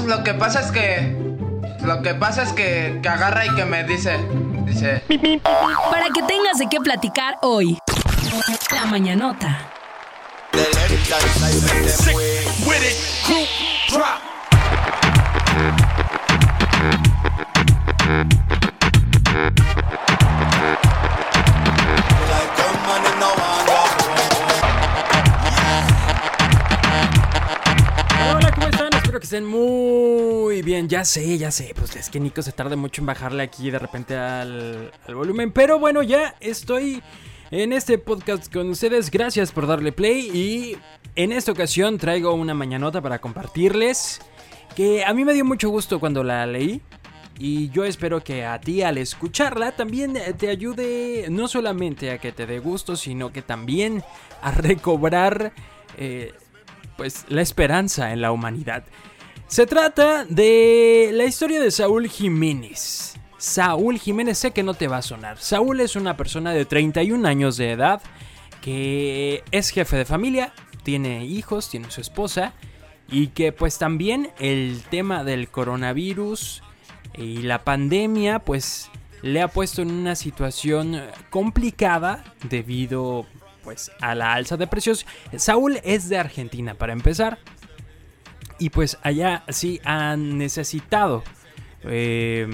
pues lo que pasa es que. Lo que pasa es que, que agarra y que me dice. Dice. Para que tengas de qué platicar hoy. La mañanota. Hola, ¿cómo están? Espero que estén muy bien. Ya sé, ya sé. Pues es que Nico se tarda mucho en bajarle aquí de repente al, volumen. Pero bueno, ya estoy en este podcast con ustedes. Gracias por darle play. Y en esta ocasión traigo una mañanota para compartirles. Que a mí me dio mucho gusto cuando la leí. Y yo espero que a ti al escucharla también te ayude no solamente a que te dé gusto, sino que también a recobrar eh, pues la esperanza en la humanidad. Se trata de la historia de Saúl Jiménez. Saúl Jiménez sé que no te va a sonar. Saúl es una persona de 31 años de edad que es jefe de familia, tiene hijos, tiene su esposa y que pues también el tema del coronavirus y la pandemia pues le ha puesto en una situación complicada debido pues a la alza de precios. Saúl es de Argentina para empezar y pues allá sí han necesitado eh,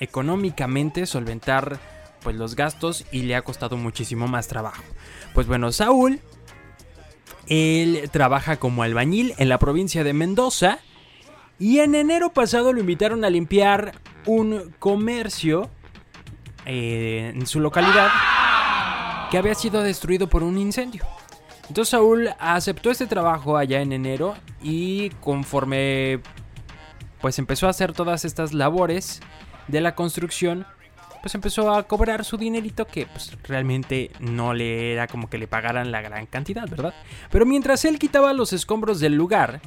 económicamente solventar pues los gastos y le ha costado muchísimo más trabajo. Pues bueno, Saúl él trabaja como albañil en la provincia de Mendoza y en enero pasado lo invitaron a limpiar un comercio eh, en su localidad que había sido destruido por un incendio. Entonces Saúl aceptó este trabajo allá en enero y conforme pues empezó a hacer todas estas labores de la construcción, pues empezó a cobrar su dinerito que pues realmente no le era como que le pagaran la gran cantidad, ¿verdad? Pero mientras él quitaba los escombros del lugar,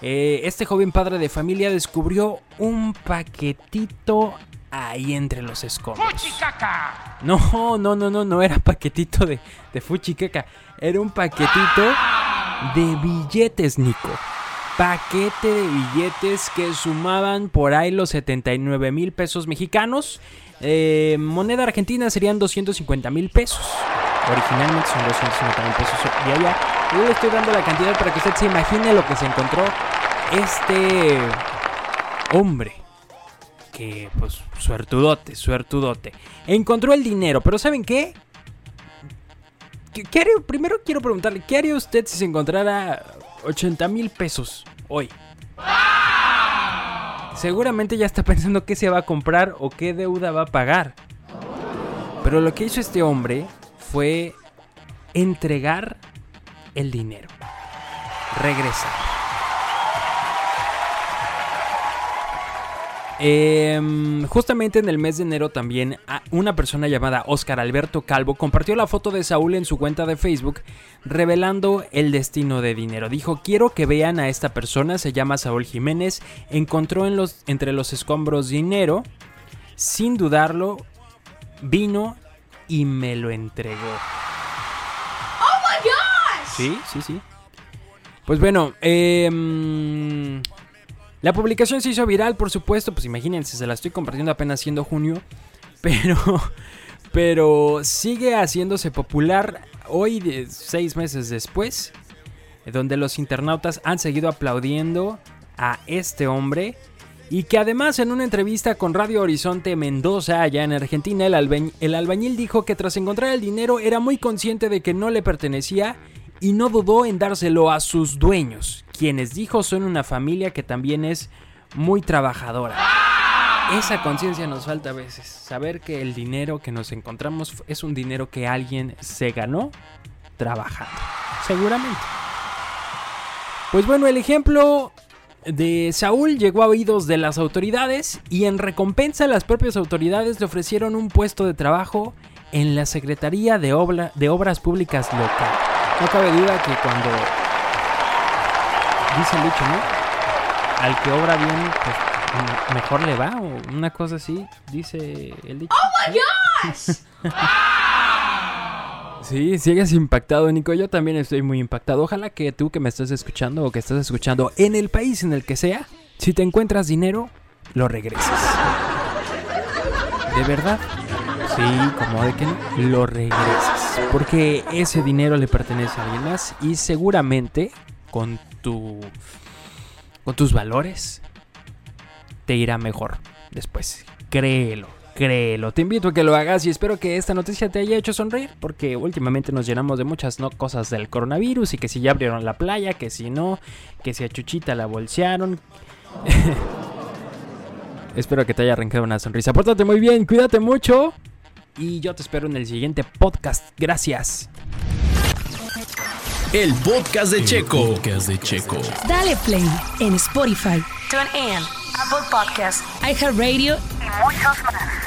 eh, este joven padre de familia descubrió un paquetito ahí entre los escombros. No, no, no, no, no era paquetito de, de fuchicaca. Era un paquetito de billetes, Nico. Paquete de billetes que sumaban por ahí los 79 mil pesos mexicanos. Eh, moneda argentina serían 250 mil pesos. Originalmente son 250 mil pesos de allá. Yo le estoy dando la cantidad para que usted se imagine lo que se encontró este hombre que pues suertudote, suertudote. Encontró el dinero, pero ¿saben qué? ¿Qué? Primero quiero preguntarle, ¿qué haría usted si se encontrara 80 mil pesos hoy? Seguramente ya está pensando qué se va a comprar o qué deuda va a pagar. Pero lo que hizo este hombre fue entregar el dinero. Regresar. Eh, justamente en el mes de enero también una persona llamada Oscar Alberto Calvo compartió la foto de Saúl en su cuenta de Facebook revelando el destino de dinero. Dijo, quiero que vean a esta persona, se llama Saúl Jiménez, encontró en los, entre los escombros dinero, sin dudarlo, vino y me lo entregó. ¡Oh, my gosh! Sí, sí, sí. Pues bueno, eh... La publicación se hizo viral, por supuesto, pues imagínense, se la estoy compartiendo apenas siendo junio, pero, pero sigue haciéndose popular hoy, seis meses después, donde los internautas han seguido aplaudiendo a este hombre y que además en una entrevista con Radio Horizonte Mendoza, allá en Argentina, el, el albañil dijo que tras encontrar el dinero era muy consciente de que no le pertenecía y no dudó en dárselo a sus dueños, quienes dijo son una familia que también es muy trabajadora. Esa conciencia nos falta a veces, saber que el dinero que nos encontramos es un dinero que alguien se ganó trabajando, seguramente. Pues bueno, el ejemplo de Saúl llegó a oídos de las autoridades y en recompensa las propias autoridades le ofrecieron un puesto de trabajo en la Secretaría de, Obra, de Obras Públicas local. No cabe duda que cuando dice el dicho, ¿no? Al que obra bien, pues mejor le va, o una cosa así, dice el dicho. ¡Oh my gosh! Sí, sigues impactado, Nico. Yo también estoy muy impactado. Ojalá que tú que me estás escuchando o que estás escuchando en el país en el que sea, Si te encuentras dinero, lo regresas. ¿De verdad? Sí, como de que no, lo regresas. Porque ese dinero le pertenece a alguien más y seguramente con tu con tus valores te irá mejor después. Créelo, créelo. Te invito a que lo hagas y espero que esta noticia te haya hecho sonreír porque últimamente nos llenamos de muchas no cosas del coronavirus y que si ya abrieron la playa, que si no, que si a Chuchita la bolsearon. espero que te haya arrancado una sonrisa. Pórtate muy bien, cuídate mucho y yo te espero en el siguiente podcast. Gracias. El podcast de Checo. podcast de Checo. Dale play en Spotify, TuneIn, Apple Podcasts, iHeartRadio y muchos más.